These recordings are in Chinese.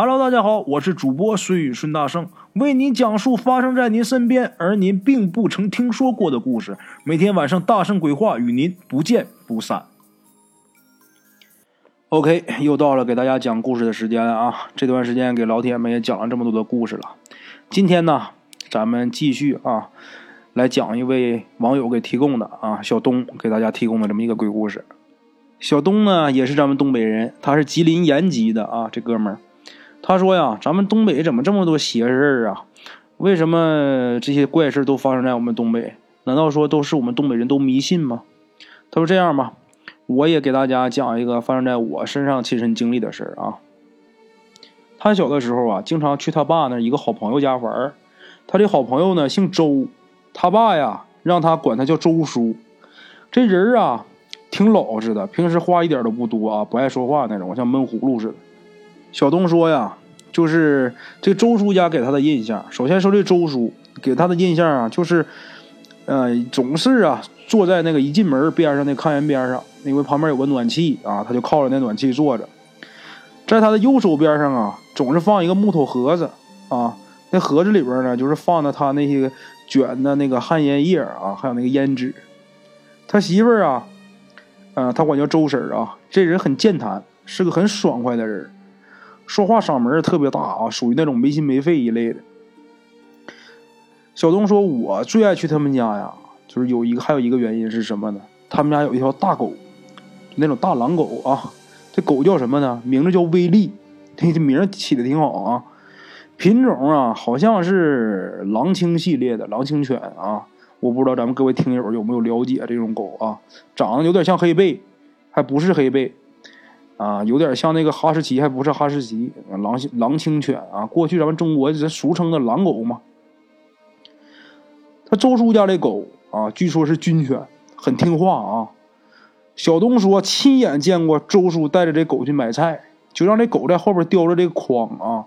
Hello，大家好，我是主播孙宇孙大圣，为您讲述发生在您身边而您并不曾听说过的故事。每天晚上大圣鬼话与您不见不散。OK，又到了给大家讲故事的时间了啊！这段时间给老铁们也讲了这么多的故事了，今天呢，咱们继续啊，来讲一位网友给提供的啊，小东给大家提供的这么一个鬼故事。小东呢，也是咱们东北人，他是吉林延吉的啊，这哥们儿。他说呀：“咱们东北怎么这么多邪事儿啊？为什么这些怪事都发生在我们东北？难道说都是我们东北人都迷信吗？”他说：“这样吧，我也给大家讲一个发生在我身上亲身经历的事儿啊。他小的时候啊，经常去他爸那一个好朋友家玩儿。他这好朋友呢姓周，他爸呀让他管他叫周叔。这人啊挺老实的，平时话一点都不多啊，不爱说话那种，像闷葫芦似的。”小东说呀，就是这周叔家给他的印象。首先说这周叔给他的印象啊，就是，呃，总是啊坐在那个一进门边上那炕沿边上，因为旁边有个暖气啊，他就靠着那暖气坐着。在他的右手边上啊，总是放一个木头盒子啊，那盒子里边呢，就是放的他那些卷的那个旱烟叶啊，还有那个胭脂。他媳妇儿啊，呃，他管叫周婶啊，这人很健谈，是个很爽快的人。说话嗓门特别大啊，属于那种没心没肺一类的。小东说：“我最爱去他们家呀，就是有一个，还有一个原因是什么呢？他们家有一条大狗，那种大狼狗啊。这狗叫什么呢？名字叫威利，这名起的挺好啊。品种啊，好像是狼青系列的狼青犬啊。我不知道咱们各位听友有没有了解这种狗啊？长得有点像黑背，还不是黑背。”啊，有点像那个哈士奇，还不是哈士奇，狼狼青犬啊。过去咱们中国这俗称的狼狗嘛。他周叔家这狗啊，据说是军犬，很听话啊。小东说亲眼见过周叔带着这狗去买菜，就让这狗在后边叼着这个筐啊，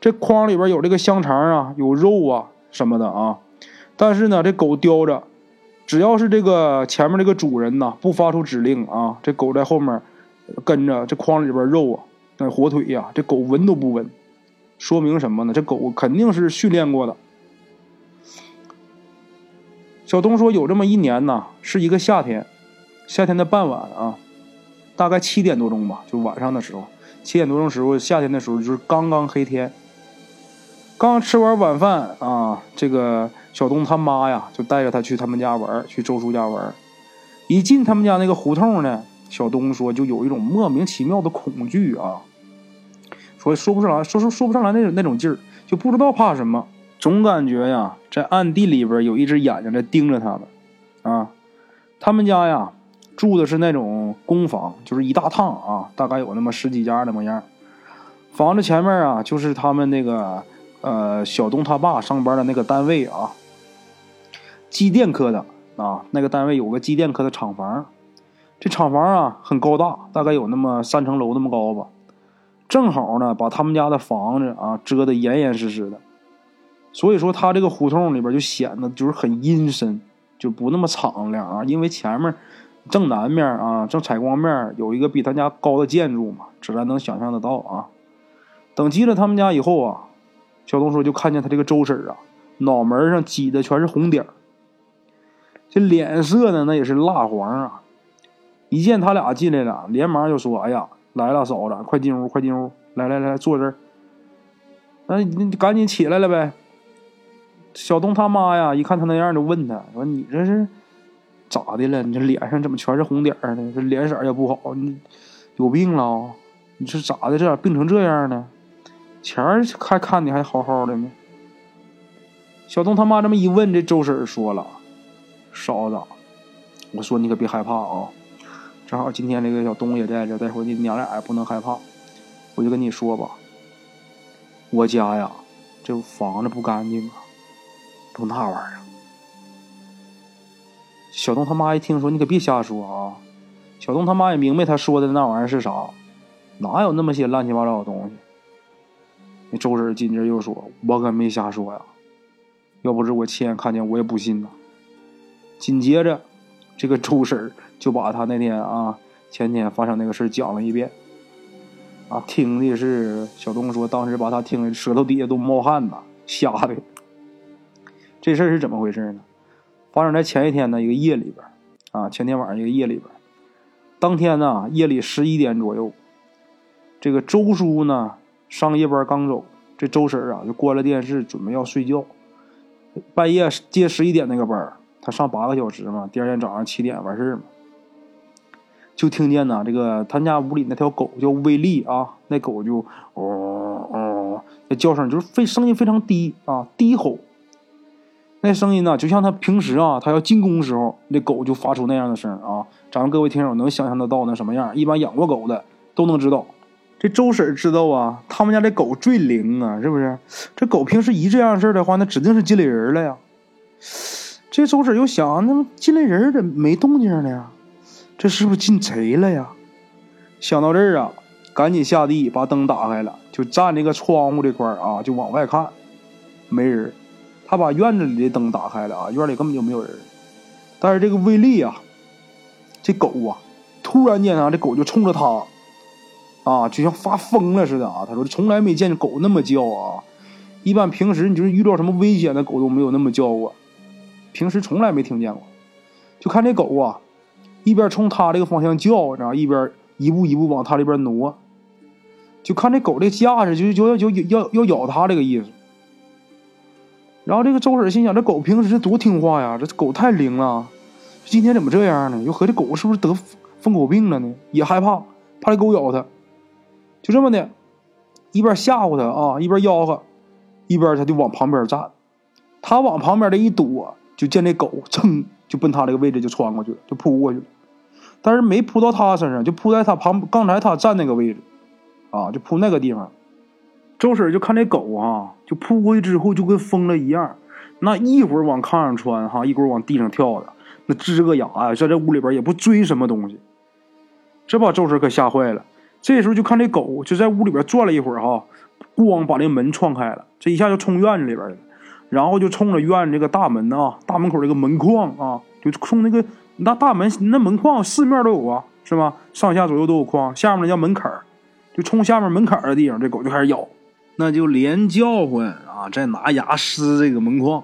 这筐里边有这个香肠啊，有肉啊什么的啊。但是呢，这狗叼着，只要是这个前面这个主人呐不发出指令啊，这狗在后面。跟着这筐里边肉啊，那火腿呀，这狗闻都不闻，说明什么呢？这狗肯定是训练过的。小东说，有这么一年呢，是一个夏天，夏天的傍晚啊，大概七点多钟吧，就晚上的时候，七点多钟时候，夏天的时候就是刚刚黑天，刚吃完晚饭啊，这个小东他妈呀，就带着他去他们家玩，去周叔家玩，一进他们家那个胡同呢。小东说：“就有一种莫名其妙的恐惧啊，说说不上来，说说说不上来那种那种劲儿，就不知道怕什么，总感觉呀，在暗地里边有一只眼睛在盯着他们。啊，他们家呀住的是那种公房，就是一大趟啊，大概有那么十几家的模样。房子前面啊，就是他们那个呃小东他爸上班的那个单位啊，机电科的啊，那个单位有个机电科的厂房。”这厂房啊很高大，大概有那么三层楼那么高吧，正好呢把他们家的房子啊遮得严严实实的，所以说他这个胡同里边就显得就是很阴森，就不那么敞亮啊。因为前面正南面啊正采光面有一个比他家高的建筑嘛，这咱能想象得到啊。等进了他们家以后啊，小东说就看见他这个周婶啊，脑门上挤的全是红点这脸色呢那也是蜡黄啊。一见他俩进来了，连忙就说：“哎呀，来了，嫂子，快进屋，快进屋，来来来，坐这儿。那你赶紧起来了呗。”小东他妈呀，一看他那样，就问他说：“你这是咋的了？你这脸上怎么全是红点呢？这脸色也不好，你有病了？你是咋的？这咋病成这样呢？前儿还看你还好好的呢。”小东他妈这么一问，这周婶说了：“嫂子，我说你可别害怕啊。”正好今天这个小东也在这，待会儿你娘俩也不能害怕，我就跟你说吧，我家呀，这房子不干净啊，都那玩意儿。小东他妈一听说，你可别瞎说啊！小东他妈也明白他说的那玩意儿是啥，哪有那么些乱七八糟的东西？那周婶紧接着又说：“我可没瞎说呀，要不是我亲眼看见，我也不信呐。”紧接着，这个周婶就把他那天啊前天发生那个事讲了一遍。啊，听的是小东说，当时把他听的舌头底下都冒汗呐，吓的。这事儿是怎么回事呢？发生在前一天的一个夜里边啊，前天晚上一个夜里边当天呢夜里十一点左右，这个周叔呢上夜班刚走，这周婶啊就关了电视，准备要睡觉。半夜接十一点那个班他上八个小时嘛，第二天早上七点完事儿嘛。就听见呐，这个他家屋里那条狗叫威利啊，那狗就哦哦，那叫声就是非声音非常低啊，低吼。那声音呢，就像他平时啊，他要进攻时候，那狗就发出那样的声啊。咱们各位听友能想象得到那什么样？一般养过狗的都能知道。这周婶知道啊，他们家这狗最灵啊，是不是？这狗平时一这样事儿的话，那指定是进来人了呀。这周婶又想，那么进来人怎么没动静呢？这是不是进贼了呀？想到这儿啊，赶紧下地把灯打开了，就站那个窗户这块儿啊，就往外看，没人。他把院子里的灯打开了啊，院里根本就没有人。但是这个威力啊，这狗啊，突然间啊，这狗就冲着他啊，就像发疯了似的啊。他说从来没见狗那么叫啊，一般平时你就是遇到什么危险的狗都没有那么叫过，平时从来没听见过。就看这狗啊。一边冲他这个方向叫，然后一边一步一步往他这边挪，就看这狗这架势，就就要就要要咬他这个意思。然后这个周婶心想：这狗平时多听话呀，这狗太灵了，今天怎么这样呢？又合计狗是不是得疯狗病了呢？也害怕，怕这狗咬他。就这么的，一边吓唬他啊，一边吆喝，一边他就往旁边站。他往旁边这一躲，就见这狗噌就奔他这个位置就窜过去了，就扑过去了。但是没扑到他身上，就扑在他旁，刚才他站那个位置，啊，就扑那个地方。周婶就看这狗啊，就扑过去之后就跟疯了一样，那一会儿往炕上窜，哈，一会儿往地上跳的，那吱个呀，在这屋里边也不追什么东西，这把周婶可吓坏了。这时候就看这狗就在屋里边转了一会儿，哈，咣把那门撞开了，这一下就冲院子里边了，然后就冲着院子这个大门啊，大门口这个门框啊，就冲那个。那大门那门框四面都有啊，是吧？上下左右都有框，下面那叫门槛就冲下面门槛的地方，这狗就开始咬，那就连叫唤啊，再拿牙撕这个门框。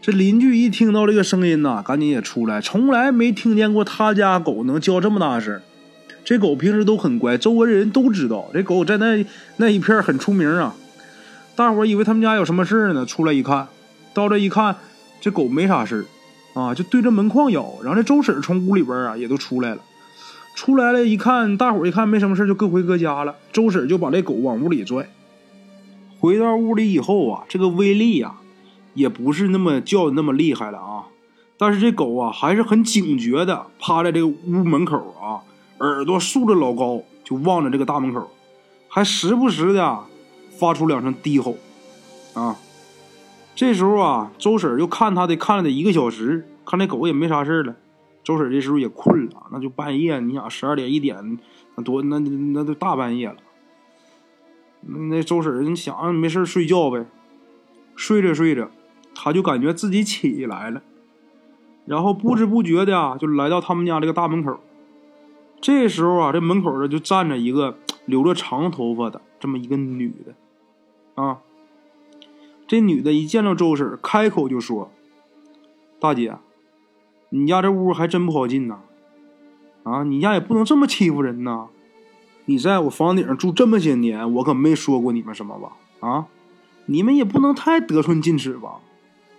这邻居一听到这个声音呐，赶紧也出来，从来没听见过他家狗能叫这么大声。这狗平时都很乖，周围人都知道，这狗在那那一片很出名啊。大伙以为他们家有什么事呢，出来一看，到这一看，这狗没啥事啊，就对着门框咬，然后这周婶从屋里边啊也都出来了，出来了，一看，大伙一看没什么事就各回各家了。周婶就把这狗往屋里拽。回到屋里以后啊，这个威力呀，也不是那么叫的那么厉害了啊，但是这狗啊还是很警觉的，趴在这个屋门口啊，耳朵竖着老高，就望着这个大门口，还时不时的发出两声低吼，啊。这时候啊，周婶又看他的看了得一个小时，看那狗也没啥事了。周婶这时候也困了，那就半夜，你想十二点一点，那多那那都大半夜了。那周婶你想没事睡觉呗，睡着睡着，他就感觉自己起来了，然后不知不觉的啊，就来到他们家这个大门口。这时候啊，这门口这就站着一个留着长头发的这么一个女的，啊。这女的一见到周婶，开口就说：“大姐，你家这屋还真不好进呐！啊，你家也不能这么欺负人呐！你在我房顶上住这么些年，我可没说过你们什么吧？啊，你们也不能太得寸进尺吧？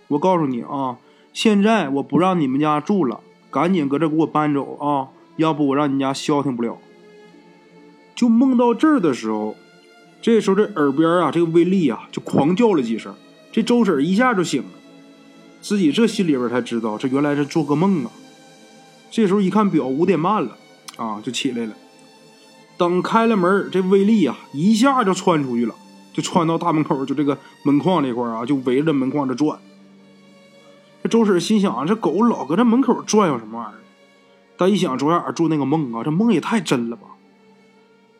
我告诉你啊，现在我不让你们家住了，赶紧搁这给我搬走啊！要不我让你家消停不了。”就梦到这儿的时候。这时候，这耳边啊，这个威力啊，就狂叫了几声。这周婶一下就醒了，自己这心里边才知道，这原来是做个梦啊。这时候一看表，五点半了，啊，就起来了。等开了门，这威力啊，一下就窜出去了，就窜到大门口，就这个门框这块啊，就围着门框这转。这周婶心想，这狗老搁这门口转悠什么玩意儿？但一想昨晚上做那个梦啊，这梦也太真了吧？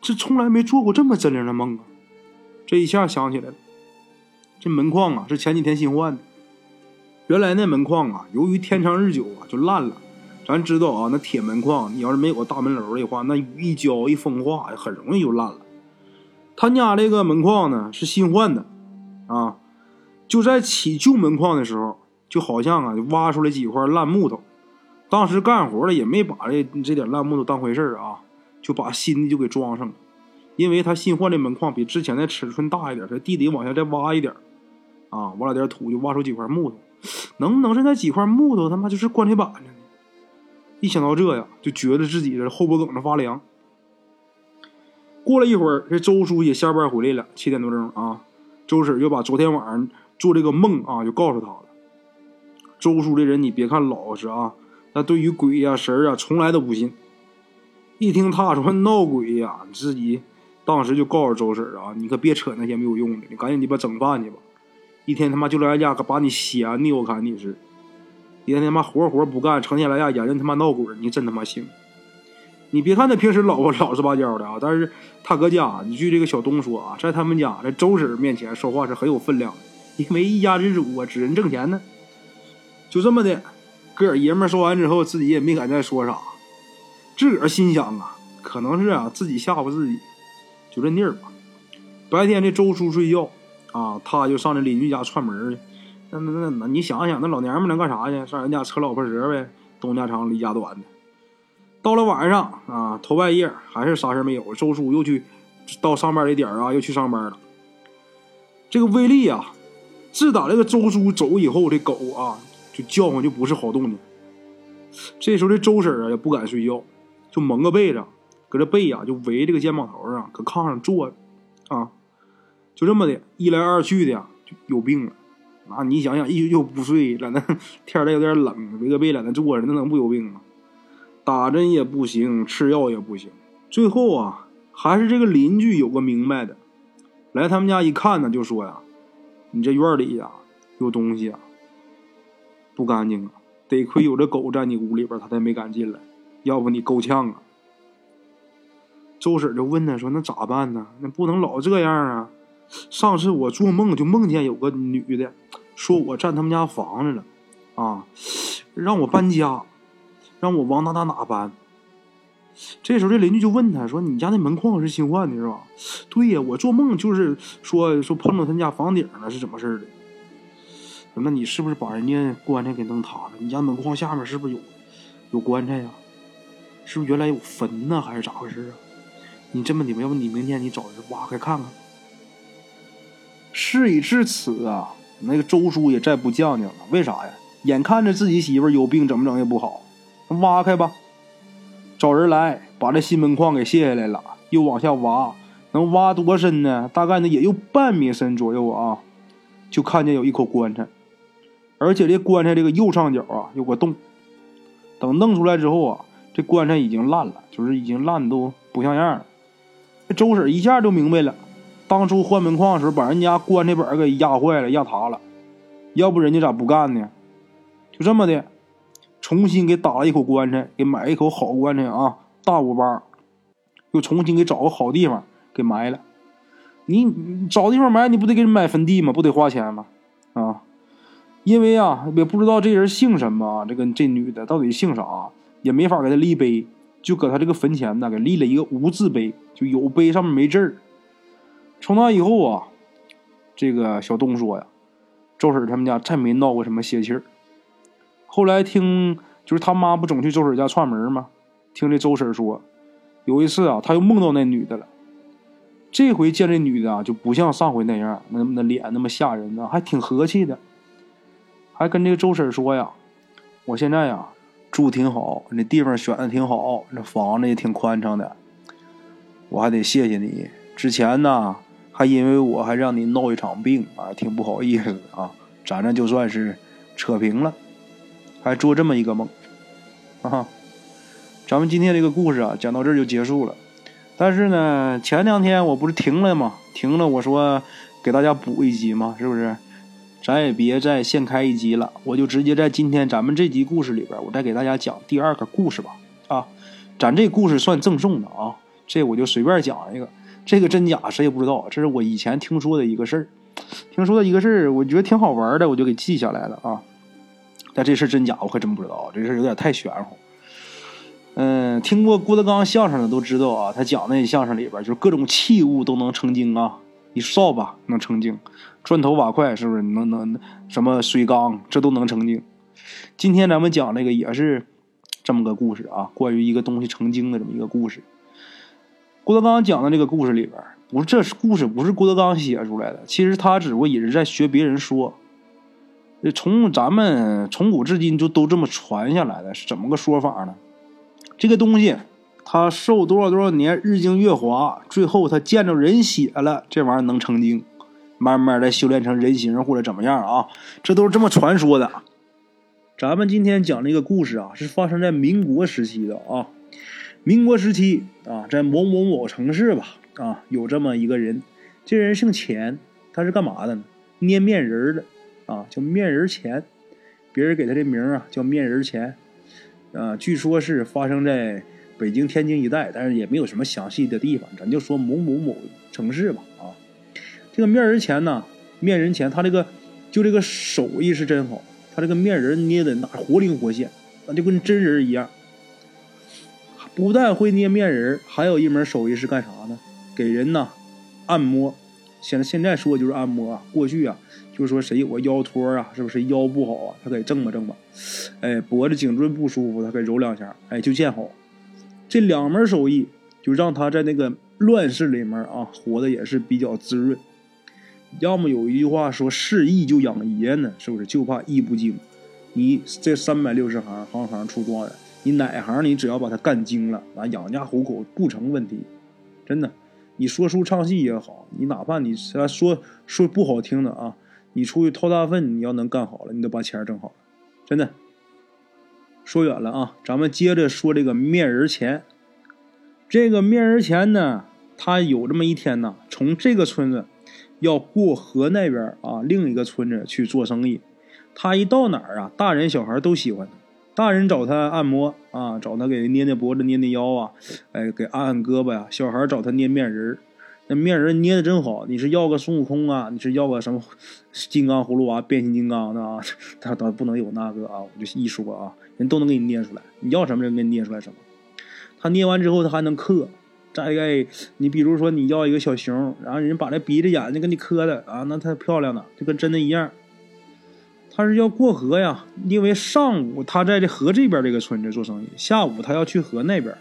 这从来没做过这么真灵的梦啊！这一下想起来了，这门框啊是前几天新换的。原来那门框啊，由于天长日久啊就烂了，咱知道啊，那铁门框，你要是没有个大门楼的话，那雨一浇一风化，很容易就烂了。他家这个门框呢是新换的，啊，就在起旧门框的时候，就好像啊，就挖出来几块烂木头。当时干活的也没把这这点烂木头当回事啊，就把新的就给装上了。因为他新换的门框比之前的尺寸大一点，他地底往下再挖一点，啊，挖了点土就挖出几块木头。能不能是那几块木头他妈就是棺材板子呢？一想到这呀，就觉得自己的后脖梗子发凉。过了一会儿，这周叔也下班回来了，七点多钟啊，周婶就把昨天晚上做这个梦啊，就告诉他了。周叔这人你别看老实啊，但对于鬼呀神啊，从来都不信。一听他说闹鬼呀，自己。当时就告诉周婶啊，你可别扯那些没有用的，你赶紧鸡巴整饭去吧。一天他妈就来家把你闲的，我看你是，一天他妈活活不干，成天来家研究他妈闹鬼，你真他妈行。你别看他平时老婆老实巴交的啊，但是他搁家，你据这个小东说啊，在他们家在周婶面前说话是很有分量的，因为一家之主啊，指人挣钱呢。就这么的，哥儿爷们说完之后，自己也没敢再说啥，自个儿心想啊，可能是啊自己吓唬自己。就这地儿吧。白天这周叔睡觉啊，他就上这邻居家串门去。那那那，你想想，那老娘们能干啥去？上人家扯老婆舌呗，东家长李家短的。到了晚上啊，头半夜还是啥事没有。周叔又去到上班的点啊，又去上班了。这个威力啊，自打这个周叔走以后，这狗啊就叫唤就不是好动静。这时候这周婶啊也不敢睡觉，就蒙个被子。搁这背呀，就围这个肩膀头上，搁炕上坐着，啊，就这么的，一来二去的呀，就有病了。那你想想，一宿不睡，在那天儿有点冷，围个被在那坐着，那能不有病吗？打针也不行，吃药也不行。最后啊，还是这个邻居有个明白的，来他们家一看呢，就说呀：“你这院里呀有东西啊，不干净啊，得亏有这狗在你屋里边，他才没敢进来，要不你够呛啊。”周婶就问他说：“那咋办呢？那不能老这样啊！上次我做梦就梦见有个女的，说我占他们家房子了，啊，让我搬家，让我往哪哪哪搬。这时候这邻居就问他说：‘你家那门框是新换的，是吧？’对呀，我做梦就是说说碰到他家房顶了，是怎么事的？那你是不是把人家棺材给弄塌了？你家门框下面是不是有有棺材呀？是不是原来有坟呢？还是咋回事啊？”你这么的吧，要不你明天你找人挖开看看。事已至此啊，那个周叔也再不犟犟了。为啥呀？眼看着自己媳妇有病，怎么整也不好。挖开吧，找人来把这新门框给卸下来了，又往下挖，能挖多深呢？大概呢也有半米深左右啊。就看见有一口棺材，而且这棺材这个右上角啊有个洞。等弄出来之后啊，这棺材已经烂了，就是已经烂的都不像样了。这周婶一下就明白了，当初换门框的时候把人家棺材板给压坏了、压塌了，要不人家咋不干呢？就这么的，重新给打了一口棺材，给买一口好棺材啊，大五八，又重新给找个好地方给埋了。你找地方埋，你不得给人买坟地吗？不得花钱吗？啊，因为啊，也不知道这人姓什么，这个这女的到底姓啥，也没法给她立碑。就搁他这个坟前呢，给立了一个无字碑，就有碑上面没字儿。从那以后啊，这个小东说呀，周婶他们家再没闹过什么邪气儿。后来听就是他妈不总去周婶家串门吗？听这周婶说，有一次啊，他又梦到那女的了。这回见这女的啊，就不像上回那样，那那脸那么吓人呢，还挺和气的，还跟这个周婶说呀，我现在呀。住挺好，那地方选的挺好，那房子也挺宽敞的。我还得谢谢你，之前呢还因为我还让你闹一场病啊，挺不好意思的啊。咱这就算是扯平了，还做这么一个梦，啊。咱们今天这个故事啊，讲到这儿就结束了。但是呢，前两天我不是停了吗？停了，我说给大家补一集嘛，是不是？咱也别再现开一集了，我就直接在今天咱们这集故事里边，我再给大家讲第二个故事吧。啊，咱这故事算赠送的啊，这我就随便讲一个，这个真假谁也不知道，这是我以前听说的一个事儿，听说的一个事儿，我觉得挺好玩的，我就给记下来了啊。但这事真假我可真不知道，这事有点太玄乎。嗯，听过郭德纲相声的都知道啊，他讲那相声里边就是各种器物都能成精啊，你扫把能成精，砖头瓦块是不是能能什么水缸这都能成精？今天咱们讲这个也是这么个故事啊，关于一个东西成精的这么一个故事。郭德纲讲的这个故事里边，不是这是故事不是郭德纲写出来的，其实他只不过也是在学别人说。从咱们从古至今就都这么传下来的，是怎么个说法呢？这个东西，它受多少多少年日精月华，最后它见着人血了，这玩意儿能成精，慢慢的修炼成人形或者怎么样啊？这都是这么传说的。咱们今天讲这个故事啊，是发生在民国时期的啊。民国时期啊，在某某某城市吧啊，有这么一个人，这人姓钱，他是干嘛的呢？捏面人的啊，叫面人钱，别人给他这名啊叫面人钱。啊，据说是发生在北京、天津一带，但是也没有什么详细的地方，咱就说某某某城市吧。啊，这个面人钱呢，面人钱，他这个就这个手艺是真好，他这个面人捏的那活灵活现，那就跟真人一样。不但会捏面人，还有一门手艺是干啥呢？给人呢按摩。现在现在说就是按摩，过去啊。就是说谁有个腰托啊，是不是腰不好啊？他给正吧正吧，哎，脖子颈椎不舒服，他给揉两下，哎，就见好。这两门手艺就让他在那个乱世里面啊，活的也是比较滋润。要么有一句话说，是艺就养爷呢，是不是？就怕艺不精。你这三百六十行，行行出状元，你哪行你只要把它干精了，啊，养家糊口不成问题。真的，你说书唱戏也好，你哪怕你说说不好听的啊。你出去掏大粪，你要能干好了，你得把钱挣好了，真的。说远了啊，咱们接着说这个面人钱。这个面人钱呢，他有这么一天呢，从这个村子要过河那边啊，另一个村子去做生意。他一到哪儿啊，大人小孩都喜欢。大人找他按摩啊，找他给捏捏脖子、捏捏腰啊，哎，给按按胳膊呀。小孩找他捏面人儿。那面人捏的真好，你是要个孙悟空啊？你是要个什么金刚葫芦娃、变形金刚的啊？他他不能有那个啊！我就一说啊，人都能给你捏出来。你要什么人给你捏出来什么。他捏完之后他还能刻。再一个，你比如说你要一个小熊，然后人把那鼻子眼睛给你刻的啊，那太漂亮了，就跟真的一样。他是要过河呀，因为上午他在这河这边这个村子做生意，下午他要去河那边。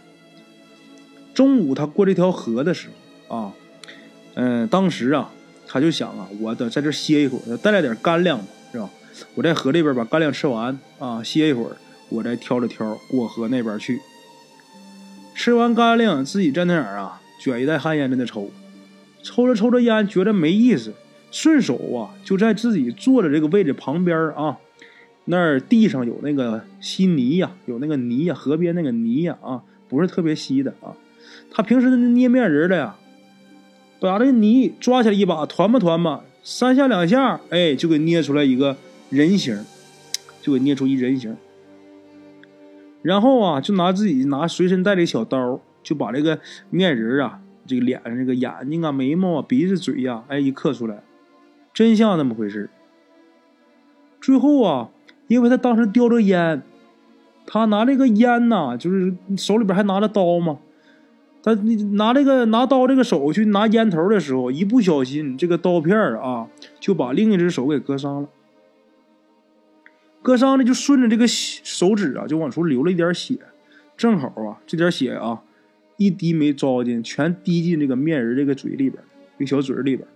中午他过这条河的时候啊。嗯，当时啊，他就想啊，我得在这歇一会儿，带来点干粮是吧？我在河这边把干粮吃完啊，歇一会儿，我再挑着挑过河那边去。吃完干粮，自己在那儿啊，卷一袋旱烟在那抽，抽着抽着烟，觉得没意思，顺手啊，就在自己坐的这个位置旁边啊，那儿地上有那个稀泥呀，有那个泥呀，河边那个泥呀啊，不是特别稀的啊。他平时捏面人的呀。把这泥抓起来一把，团吧团吧，三下两下，哎，就给捏出来一个人形，就给捏出一人形。然后啊，就拿自己拿随身带的小刀，就把这个面人啊，这个脸上这个眼睛啊、眉毛啊、鼻子、嘴呀，哎，一刻出来，真像那么回事最后啊，因为他当时叼着烟，他拿这个烟呐，就是手里边还拿着刀嘛。他拿这个拿刀这个手去拿烟头的时候，一不小心，这个刀片啊就把另一只手给割伤了。割伤了就顺着这个手指啊就往出流了一点血，正好啊这点血啊一滴没糟践，全滴进这个面人这个嘴里边，这小嘴里边。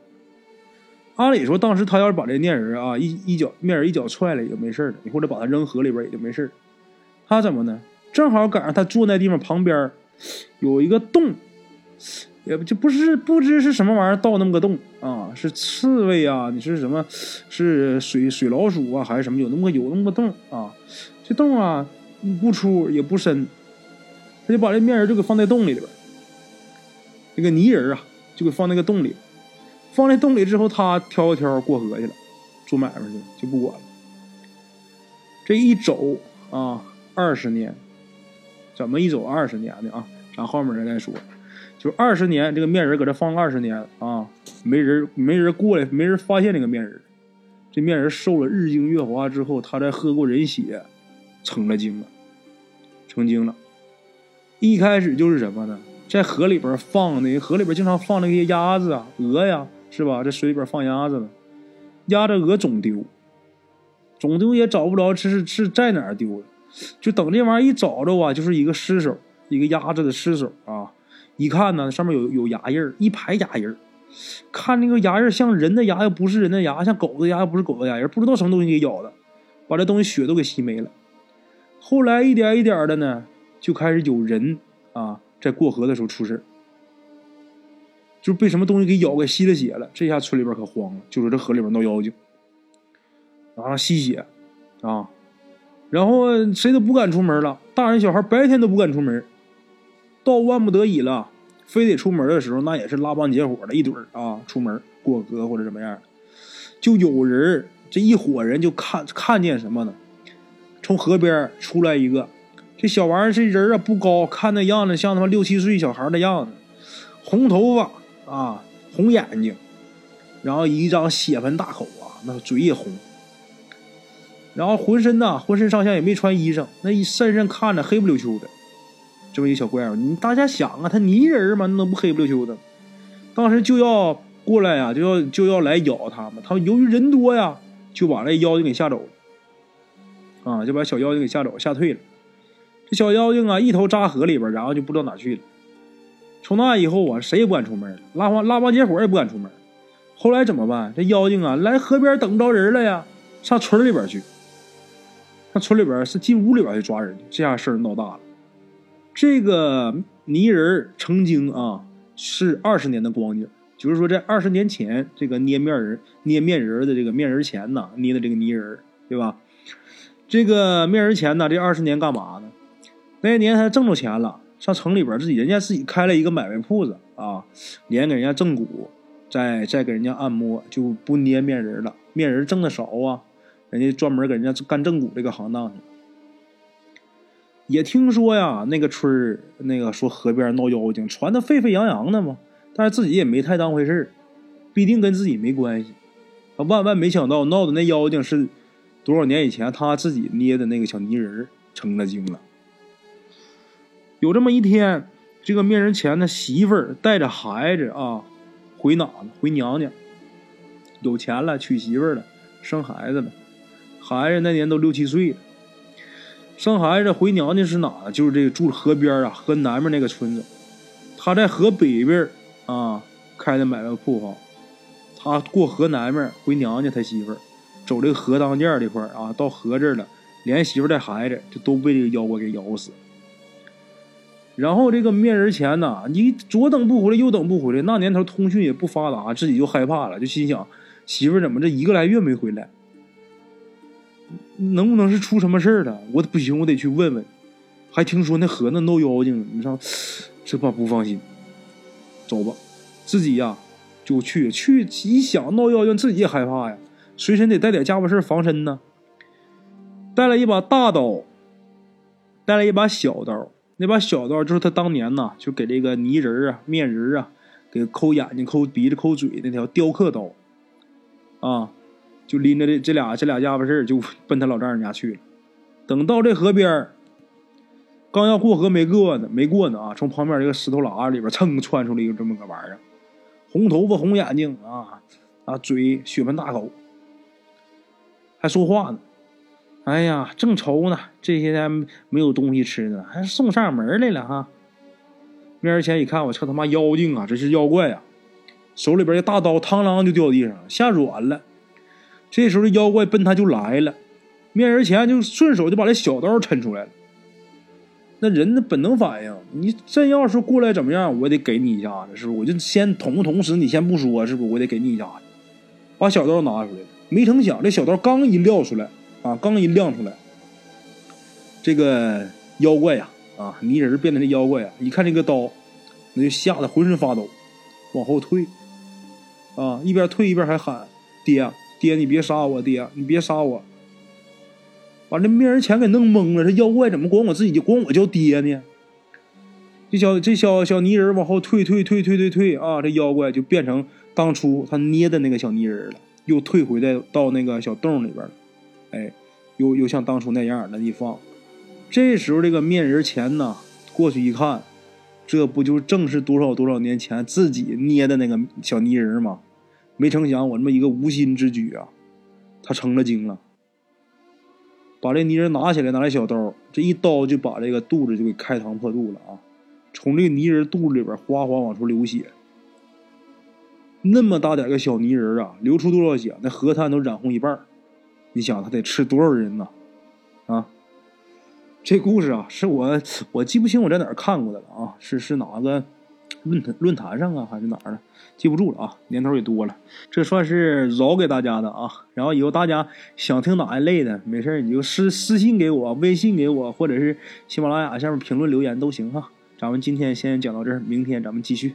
按理说当时他要是把这面人啊一一脚面人一脚踹了也就没事了，你或者把他扔河里边也就没事他怎么呢？正好赶上他坐那地方旁边。有一个洞，也就不是不知是什么玩意儿盗那么个洞啊，是刺猬啊，你是什么？是水水老鼠啊，还是什么？有那么个有那么个洞啊？这洞啊不粗也不深，他就把这面人就给放在洞里边，那个泥人啊就给放那个洞里，放在洞里之后，他挑一挑过河去了，做买卖去了，就不管了。这一走啊，二十年。怎么一走二十年的啊？咱后面再说。就二十年，这个面人搁这放二十年啊，没人没人过来，没人发现这个面人。这面人受了日精月华之后，他再喝过人血，成了精了，成精了。一开始就是什么呢？在河里边放那河里边经常放那些鸭子啊、鹅呀，是吧？这水里边放鸭子呢，鸭子鹅总丢，总丢也找不着，这是是在哪儿丢的？就等这玩意儿一找着啊，就是一个尸首，一个鸭子的尸首啊！一看呢，上面有有牙印一排牙印看那个牙印像人的牙，又不是人的牙；像狗的牙，又不是狗的牙印不知道什么东西给咬的，把这东西血都给吸没了。后来一点一点的呢，就开始有人啊，在过河的时候出事就被什么东西给咬，给吸了血了。这下村里边可慌了，就说这河里边闹妖精，啊，吸血啊。然后谁都不敢出门了，大人小孩白天都不敢出门。到万不得已了，非得出门的时候，那也是拉帮结伙的一堆啊，出门过河或者怎么样，就有人这一伙人就看看见什么呢？从河边出来一个，这小玩意儿这人啊不高，看那样子像他妈六七岁小孩的样子，红头发啊，红眼睛，然后一张血盆大口啊，那嘴也红。然后浑身呐，浑身上下也没穿衣裳，那一身上看着黑不溜秋的，这么一个小怪物。你大家想啊，他泥人嘛，那能不黑不溜秋的？当时就要过来呀，就要就要来咬他们。他们由于人多呀，就把那妖精给吓走了，啊，就把小妖精给吓走，吓退了。这小妖精啊，一头扎河里边，然后就不知道哪去了。从那以后啊，谁也不敢出门，拉帮拉帮结伙也不敢出门。后来怎么办？这妖精啊，来河边等不着人了呀，上村里边去。那村里边是进屋里边去抓人，这下事儿闹大了。这个泥人曾经啊是二十年的光景，就是说在二十年前，这个捏面人、捏面人的这个面人钱呐，捏的这个泥人，对吧？这个面人钱呢，这二十年干嘛呢？那年他挣着钱了，上城里边自己人家自己开了一个买卖铺子啊，连给人家正骨，再再给人家按摩，就不捏面人了。面人挣的少啊。人家专门给人家干正骨这个行当去，也听说呀，那个村儿那个说河边闹妖精，传的沸沸扬扬的嘛。但是自己也没太当回事儿，必定跟自己没关系。万万没想到，闹的那妖精是多少年以前他自己捏的那个小泥人成了精了。有这么一天，这个面人前的媳妇儿带着孩子啊，回哪了？回娘家。有钱了，娶媳妇了，生孩子了。孩子那年都六七岁了，生孩子回娘家是哪？就是这个住河边啊，河南面那个村子。他在河北边啊开的买卖铺哈，他过河南面回娘家，他媳妇儿走这个河当间这块啊，到河这了，连媳妇带孩子就都被这个妖怪给咬死。然后这个面人钱呢，你左等不回来，右等不回来，那年头通讯也不发达，自己就害怕了，就心想媳妇怎么这一个来月没回来？能不能是出什么事儿了？我不行，我得去问问。还听说那河那闹妖精，你上这怕不放心。走吧，自己呀就去。去一想闹妖精，自己也害怕呀，随身得带点家伙事防身呢。带了一把大刀，带了一把小刀。那把小刀就是他当年呐，就给这个泥人啊、面人啊，给抠眼睛、抠鼻子、抠嘴那条雕刻刀啊。就拎着这这俩这俩家伙事儿，就奔他老丈人家去了。等到这河边刚要过河没过呢，没过呢啊！从旁边这个石头旯里边蹭窜出来一个这么个玩意儿，红头发红眼睛啊啊，嘴血盆大口，还说话呢。哎呀，正愁呢，这些天没有东西吃呢，还送上门来了哈。面儿前一看，我操他妈妖精啊！这是妖怪呀！手里边的大刀嘡啷就掉地上，吓软了。这时候，妖怪奔他就来了，面人前就顺手就把这小刀抻出来了。那人的本能反应，你真要是过来怎么样，我得给你一下子，是不是？我就先捅不捅死你先不说，是不是？我得给你一下子，把小刀拿出来。没成想，这小刀刚一撂出来，啊，刚一亮出来，这个妖怪呀，啊，泥人变的这妖怪呀，一看这个刀，那就吓得浑身发抖，往后退，啊，一边退一边还喊爹。爹，你别杀我！爹，你别杀我！把这面人钱给弄懵了。这妖怪怎么管我自己就管我叫爹呢？这小这小小泥人往后退退退退退退啊！这妖怪就变成当初他捏的那个小泥人了，又退回来到那个小洞里边了。哎，又又像当初那样那一放。这时候这个面人钱呢，过去一看，这不就正是多少多少年前自己捏的那个小泥人吗？没成想我这么一个无心之举啊，他成了精了。把这泥人拿起来，拿来小刀，这一刀就把这个肚子就给开膛破肚了啊！从这个泥人肚子里边哗哗往出流血。那么大点个小泥人啊，流出多少血？那河滩都染红一半你想他得吃多少人呢？啊！这故事啊，是我我记不清我在哪儿看过的了啊，是是哪个论坛论坛上啊，还是哪儿的？记不住了啊，年头也多了。这算是饶给大家的啊。然后以后大家想听哪一类的，没事你就私私信给我，微信给我，或者是喜马拉雅下面评论留言都行哈。咱们今天先讲到这儿，明天咱们继续。